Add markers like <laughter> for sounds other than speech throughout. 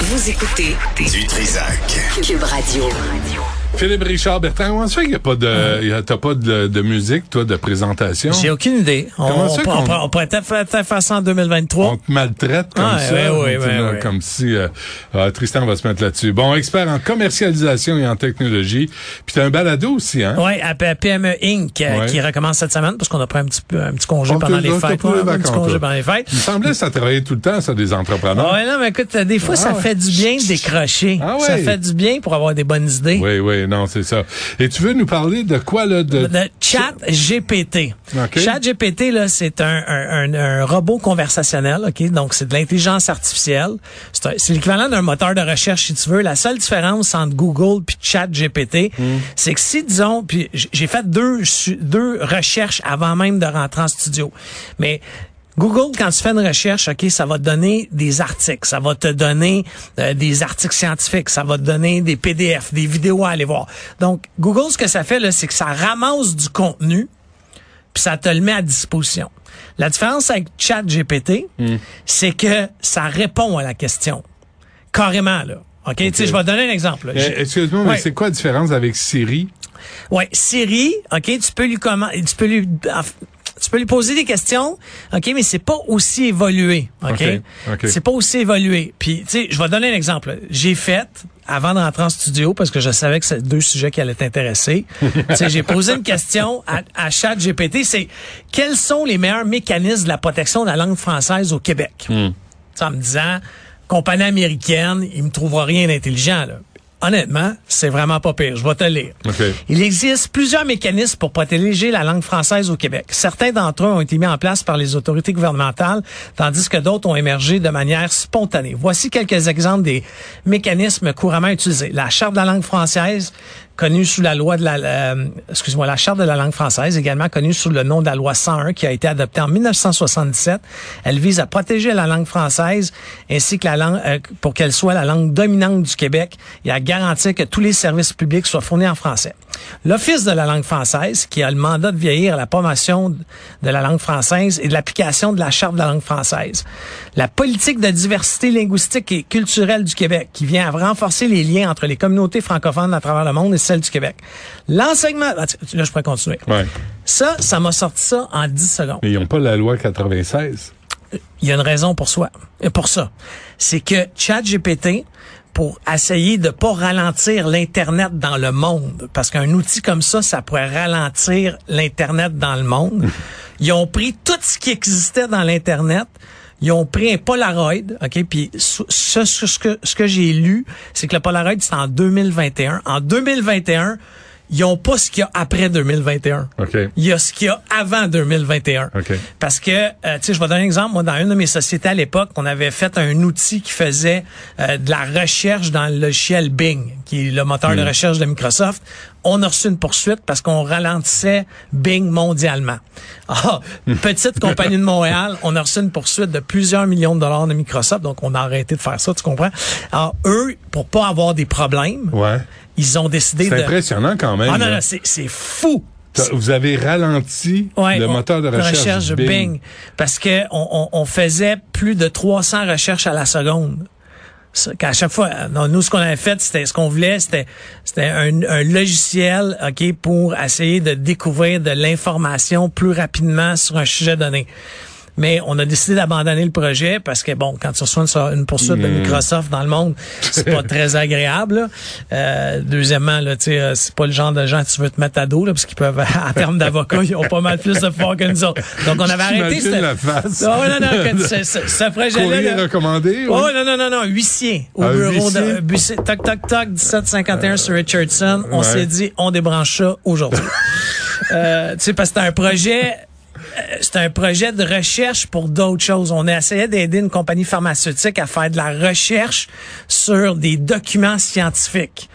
Vous écoutez Du Trisac. Cube Radio. Philippe Richard Bertrand, comment ça fait qu'il n'y a pas de, t'as pas de, de musique, toi, de présentation? J'ai aucune idée. On, Comment ça on, qu'on- on pourrait- on pourrait peut-être faire, ça en 2023. On te maltraite comme Ah, ça. ouais, ouais, tu ouais, sais, là, ouais. Comme si euh, ah, Tristan va se mettre là-dessus. Bon, expert en commercialisation et en technologie. Puis t'as un balado aussi, hein? Oui, à PME Inc. euh, qui recommence cette semaine parce qu'on a pris un petit, un petit congé On pendant les on fêtes. un petit congé pendant les fêtes. Il me semblait que ça travaillait tout le temps, ça, des entrepreneurs. Ouais, non, mais écoute, des fois, ça Ah fait du bien de décrocher. Ah Ça fait du bien pour avoir des bonnes idées. Oui, oui, non, c'est ça. Et tu veux nous parler de quoi, là? De... Le chat GPT. OK. Chat GPT, là, c'est un, un, un, un robot conversationnel, OK? Donc, c'est de l'intelligence artificielle. C'est l'équivalent d'un moteur de recherche, si tu veux. La seule différence entre Google puis Chat GPT, Hmm. c'est que si, disons, puis j'ai fait deux, deux recherches avant même de rentrer en studio. Mais Google, quand tu fais une recherche, OK, ça va te donner des articles, ça va te donner euh, des articles scientifiques, ça va te donner des PDF, des vidéos à aller voir. Donc, Google, ce que ça fait, là, c'est que ça ramasse du contenu, puis ça te le met à disposition. La différence avec ChatGPT, c'est que ça répond à la question. Carrément, là. OK? Tu sais, je vais te donner un exemple. Eh, J'ai- Excuse-moi, mais Ouais. c'est quoi la différence avec Siri? Ouais, Siri, OK, tu peux lui comment tu peux lui tu peux lui poser des questions, OK, mais c'est pas aussi évolué, OK? C'est pas aussi évolué. Puis tu sais, je vais donner un exemple. J'ai fait avant de rentrer en studio parce que je savais que c'est deux sujets qui allaient t'intéresser. <laughs> tu sais, j'ai posé une question à, à ChatGPT, c'est quels sont les meilleurs mécanismes de la protection de la langue française au Québec? Sais, en me disant compagnie américaine, il me trouvera rien d'intelligent là. Honnêtement, c'est vraiment pas pire. Je vais te lire. Il existe plusieurs mécanismes pour protéger la langue française au Québec. Certains d'entre eux ont été mis en place par les autorités gouvernementales, tandis que d'autres ont émergé de manière spontanée. Voici quelques exemples des mécanismes couramment utilisés. La Charte de la langue française, connue sous la loi de la, excuse-moi, la Charte de la langue française, également connue sous le nom de la loi 101, qui a été adoptée en 1977. Elle vise à protéger la langue française ainsi que la langue, euh, pour qu'elle soit la langue dominante du Québec et à garantir que tous les services publics soient fournis en français. L'Office de la langue française, qui a le mandat de vieillir à la promotion de la langue française et de l'application de la Charte de la langue française. La politique de diversité linguistique et culturelle du Québec, qui vient à renforcer les liens entre les communautés francophones à travers le monde et celles du Québec. L'enseignement, ah, là je pourrais continuer. Ouais. Ça, ça m'a sorti ça en 10 secondes. Mais ils n'ont pas la loi 96. Il y a une raison pour soi, pour ça. C'est que ChatGPT, pour essayer de pas ralentir l'internet dans le monde, parce qu'un outil comme ça, ça pourrait ralentir l'internet dans le monde. <laughs> Ils ont pris tout ce qui existait dans l'internet. Ils ont pris un Polaroid, OK, puis ce, ce, ce que, ce que j'ai lu, c'est que le Polaroid, c'est en 2021. En 2021, ils ont pas ce qu'il y a après 2021. OK. Il y a ce qu'il y a avant 2021. OK. Parce que, euh, tu sais, je vais donner un exemple. Moi, dans une de mes sociétés à l'époque, on avait fait un outil qui faisait euh, de la recherche dans le logiciel Bing, qui est le moteur de recherche de Microsoft. On a reçu une poursuite parce qu'on ralentissait Bing mondialement. Ah, <laughs> petite compagnie de Montréal, on a reçu une poursuite de plusieurs millions de dollars de Microsoft, donc on a arrêté de faire ça, tu comprends? Alors, eux, pour pas avoir des problèmes, Ouais. ils ont décidé C'est de... impressionnant quand même. Ah non, non, c'est c'est fou. Vous avez ralenti Ouais, le on- moteur de recherche, Bing. parce que on, on- on faisait plus de 300 recherches à la seconde. Qu'à chaque fois, nous ce qu'on avait fait, c'était ce qu'on voulait, c'était c'était un, un logiciel, ok, pour essayer de découvrir de l'information plus rapidement sur un sujet donné. Mais on a décidé d'abandonner le projet parce que bon, quand tu reçois une, une poursuite de Hmm. Microsoft dans le monde, c'est pas <laughs> très agréable. là. Euh, deuxièmement, là, tu sais, euh, c'est pas le genre de gens que tu veux te mettre à dos, là, parce qu'ils peuvent, <laughs> en termes d'avocats, ils ont pas mal plus de pouvoir que nous autres. Donc on avait arrêté. Cette- la face. Non, non, non, que ce, ce- ce projet-là. Recommandé. oui. Oh non, non, non, non, huissier au Un bureau de. Toc, toc, toc, 1751 sur Richardson. On ouais. s'est dit, on débranche ça aujourd'hui. <laughs> euh, tu sais, parce que c'était un projet c'est un projet de recherche pour d'autres choses. On a essayé d'aider une compagnie pharmaceutique à faire de la recherche sur des documents scientifiques.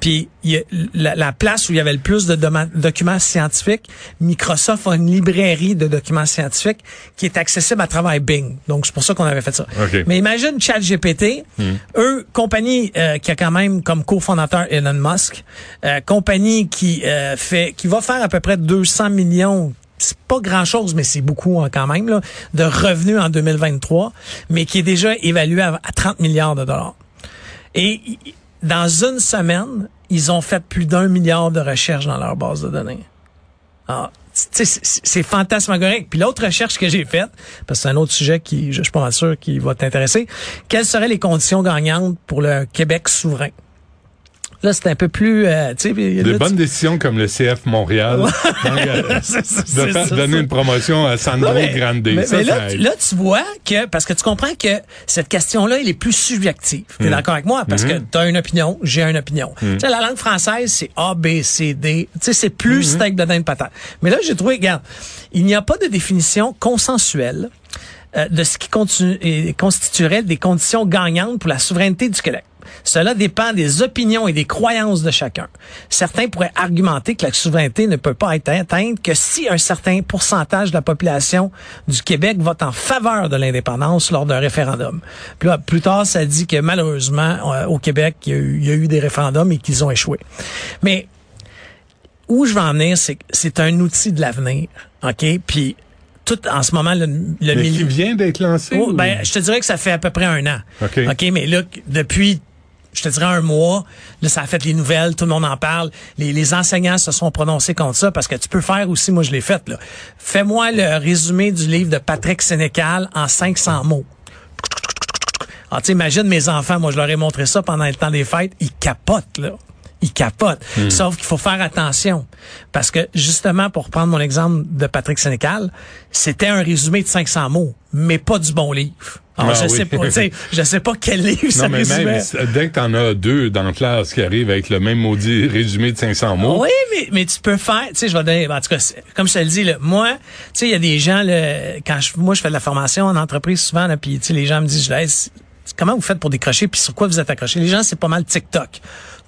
Puis il y a la, la place où il y avait le plus de documents scientifiques, Microsoft a une librairie de documents scientifiques qui est accessible à travers Bing. Donc c'est pour ça qu'on avait fait ça. OK. Mais imagine ChatGPT, eux compagnie euh, qui a quand même comme cofondateur Elon Musk, euh, compagnie qui euh, fait qui va faire à peu près 200 millions c'est pas grand chose, mais c'est beaucoup hein, quand même, là, de revenus en 2023, mais qui est déjà évalué à, à 30 milliards de dollars. Et dans une semaine, ils ont fait plus d'un milliard de recherches dans leur base de données. Ah, sais, c'est c'est fantasmagorique. Puis l'autre recherche que j'ai faite, parce que c'est un autre sujet qui, je, je suis pas mal sûr, qui va t'intéresser, quelles seraient les conditions gagnantes pour le Québec souverain? Là, c'est un peu plus... euh, Des là, tu- bonnes décisions comme le CF Montréal. <laughs> Euh, <laughs> de faire ça, donner ça. une promotion à Sandro mais- Grande. Mais, ça, mais là, là, tu vois que, parce que tu comprends que cette question-là, elle est plus subjective. Tu es Mm. d'accord avec moi? Parce que tu as une opinion, j'ai une opinion. Tu sais, la langue française, c'est A, B, C, D. Tu sais, c'est plus steak de dinde patate. Mais là, j'ai trouvé, regarde, il n'y a pas de définition consensuelle euh, de ce qui continue, constituerait des conditions gagnantes pour la souveraineté du Québec. Cela dépend des opinions et des croyances de chacun. Certains pourraient argumenter que la souveraineté ne peut pas être atteinte que si un certain pourcentage de la population du Québec vote en faveur de l'indépendance lors d'un référendum. Puis là, plus tard, ça dit que malheureusement, euh, au Québec, il y, a eu, il y a eu des référendums et qu'ils ont échoué. Mais où je veux en venir, c'est que c'est un outil de l'avenir, OK? Puis tout en ce moment, le, le Mais mili- qui vient d'être lancé? Oh, ou- ben, je te dirais que ça fait à peu près un an. OK. mais là, depuis, je te dirais un mois, là, ça a fait les nouvelles, tout le monde en parle. Les, enseignants se sont prononcés contre ça parce que tu peux faire aussi, moi je l'ai fait. Fais-moi le résumé du livre de Patrick Sénécal en 500 mots. Ah, tu imagines mes enfants, moi je leur ai montré ça pendant le temps des fêtes, ils capotent, là. Ils capotent. Sauf qu'il faut faire attention. Parce que, justement, pour prendre mon exemple de Patrick Sénécal, c'était un résumé de 500 mots, mais pas du bon livre. Alors, Ah je oui. sais pas, tu sais, <laughs> je sais pas quel livre ça Non, mais résumait. même, dès que t'en as deux dans la classe qui arrivent avec le même maudit résumé de 500 mots, Oui, mais, mais tu peux faire, tu sais, je vais donner, en tout cas, comme je te le dis, là, moi, tu sais, il y a des gens, là, quand je, moi, je fais de la formation en entreprise souvent, là, puis, tu sais, les gens me disent, je laisse, comment vous faites pour décrocher, puis sur quoi vous êtes accroché? Les gens, c'est pas mal TikTok.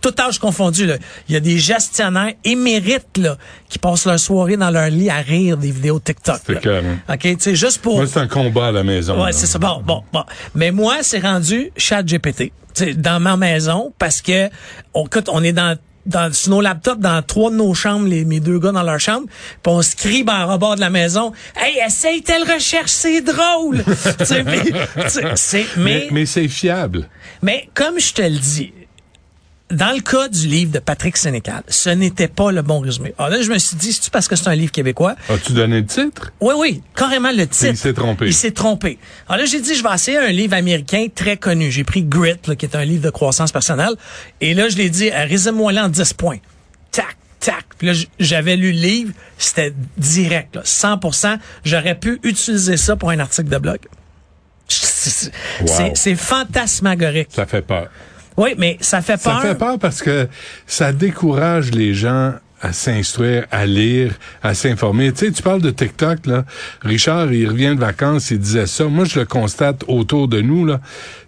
Tout âge confondu, là. Il y a des gestionnaires émérites, là, qui passent leur soirée dans leur lit à rire des vidéos TikTok. C'est clair. OK, tu sais, juste pour... moi, c'est un combat à la maison. Ouais, c'est ça. Bon, bon, bon. Mais moi, c'est rendu chat GPT. dans ma maison parce que on, écoute, on est dans dans, sur nos laptops, dans trois de nos chambres, les, mes deux gars dans leur chambre, puis on se crie ben, en rebord de la maison, « Hey, essaye telle recherche, c'est drôle! » <laughs> Mais, mais, mais c'est fiable. mais comme je te le dis, dans le cas du livre de Patrick Sénécal, ce n'était pas le bon résumé. Alors là, je me suis dit, c'est-tu parce que c'est un livre québécois? As-tu donné le titre? Oui, oui, carrément le titre. Il s'est trompé. Il s'est trompé. Alors là, j'ai dit, je vais essayer un livre américain très connu. J'ai pris Grit, là, qui est un livre de croissance personnelle. Et là, je l'ai dit, euh, résume-moi là en 10 points. Tac, tac. Puis là, j'avais lu le livre. C'était direct, là, 100% J'aurais pu utiliser ça pour un article de blog. C'est Wow. c'est- c'est fantasmagorique. Ça fait peur. Oui, mais ça fait Ça peur. fait peur parce que ça décourage les gens à s'instruire, à lire, à s'informer. Tu sais, tu parles de TikTok, là. Richard, il revient de vacances, il disait ça. Moi, je le constate autour de nous, là.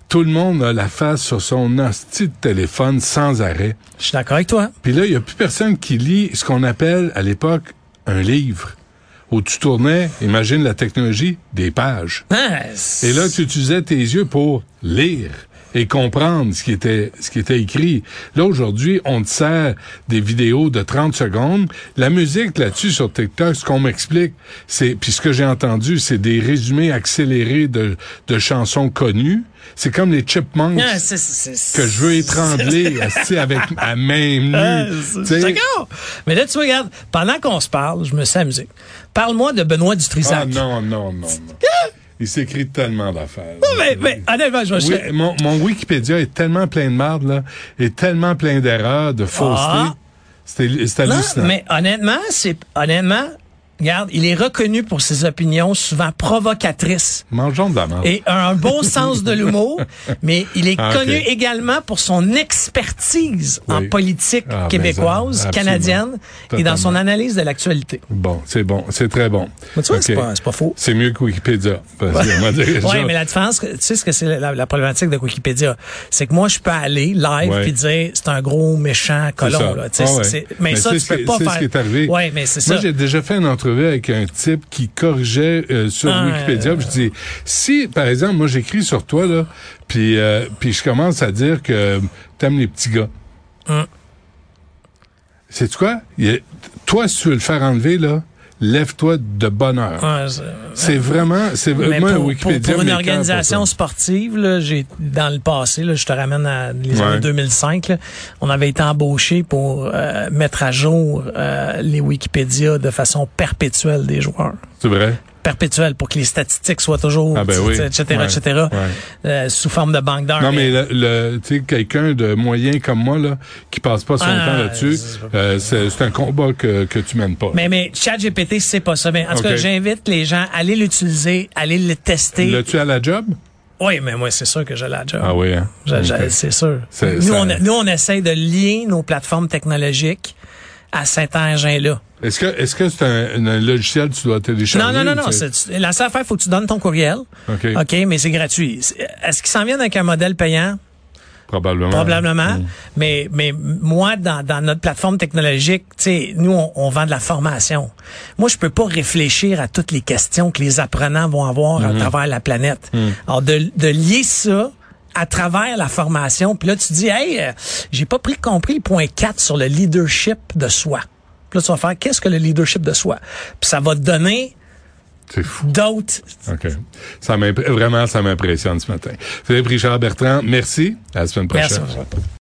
Tout le monde a la face sur son hostie de téléphone sans arrêt. Je suis d'accord avec toi. Puis là, il y a plus personne qui lit ce qu'on appelle, à l'époque, un livre. Où tu tournais, imagine la technologie, des pages. Hein, Et là, tu utilisais tes yeux pour lire et comprendre ce qui était ce qui était écrit. Là aujourd'hui, on te sert des vidéos de 30 secondes. La musique là-dessus sur TikTok, ce qu'on m'explique, c'est puis ce que j'ai entendu, c'est des résumés accélérés de de chansons connues. C'est comme les Chipmunks hein, c'est- c'est- c'est- que je veux étrangler avec à main nue. Ah. D'accord. Mais là, tu vois, regarde, pendant qu'on se parle, je me suis amusé. Parle-moi de Benoît Dutrisac. Ah non non non non. Il s'écrit tellement d'affaires. Mais, mais honnêtement, je me. Oui, mon, mon Wikipédia est tellement plein de marde, là, est tellement plein d'erreurs, de fausseté. Ah. C'était Non, hallucinant. mais honnêtement, c'est honnêtement, regarde, il est reconnu pour ses opinions souvent provocatrices. Mangeons de la merde. Et un bon <laughs> sens de l'humour, mais il est Ah, connu également pour son expertise en politique Ah, québécoise, canadienne, et dans son analyse de l'actualité. Bon, c'est bon, c'est très bon. Mais tu vois, c'est pas, faux. C'est mieux que Wikipédia. Oui, mais la différence, tu sais ce que c'est la, la problématique de Wikipédia, c'est que moi je peux aller live Ouais. puis dire c'est un gros méchant colon là, Ah ouais. mais, ça tu peux pas c'est faire. ce qui est arrivé. Ouais, mais c'est Moi, ça. j'ai déjà fait une entrevue avec un type qui corrigeait euh, sur Ah, Wikipédia. je dis, si, par exemple, moi, j'écris sur toi, là, puis euh, puis je commence à dire que t'aimes les petits gars. C'est quoi? Il y a- toi, si tu veux le faire enlever, là, lève-toi de bonne heure. Ouais, c'est- vraiment, c'est moi, pour, Wikipédia. pour une organisation sportive, là, j'ai dans le passé, là, je te ramène à les Ouais. années 2005, là, on avait été embauché pour euh, mettre à jour euh, les Wikipédia de façon perpétuelle des joueurs. C'est vrai? Perpétuelle pour que les statistiques soient toujours, Ah ben oui. etc., Ouais. etc., Ouais. euh, sous forme de banque d'heures. Non, mais le, le- tu sais, quelqu'un de moyen comme moi, là, qui passe pas son Ah, temps là-dessus, c'est- euh, c'est un combat que, que tu mènes pas. Mais, mais ChatGPT, c'est pas ça. Mais en tout cas, j'invite les gens à aller l'utiliser, à aller le tester. L'as-tu à la job? Oui, mais moi, c'est sûr que j'ai la job. Ah oui, hein? C'est sûr. C'est- Nous, ça- on, nous, on essaie de lier nos plateformes technologiques à cet engin-là. Est-ce que est-ce que c'est un, un logiciel que tu dois télécharger? Non, non, non, non. La seule affaire, il faut que tu donnes ton courriel. OK. OK, mais c'est gratuit. Est-ce qu'ils s'en viennent avec un modèle payant? Probablement. Probablement. Mm. Mais, mais moi, dans, dans notre plateforme technologique, tu sais, nous, on, on vend de la formation. Moi, je peux pas réfléchir à toutes les questions que les apprenants vont avoir Mm-hmm. à travers la planète. Mm. Alors, de, de lier ça à travers la formation, puis là, tu dis, hey, euh, j'ai pas pris compris le point 4 sur le leadership de soi. Puis là, tu vas faire, qu'est-ce que le leadership de soi? Puis ça va te donner C'est fou. d'autres OK. Ça vraiment, ça m'impressionne ce matin. Philippe Richard Bertrand, merci. À la semaine prochaine. Merci.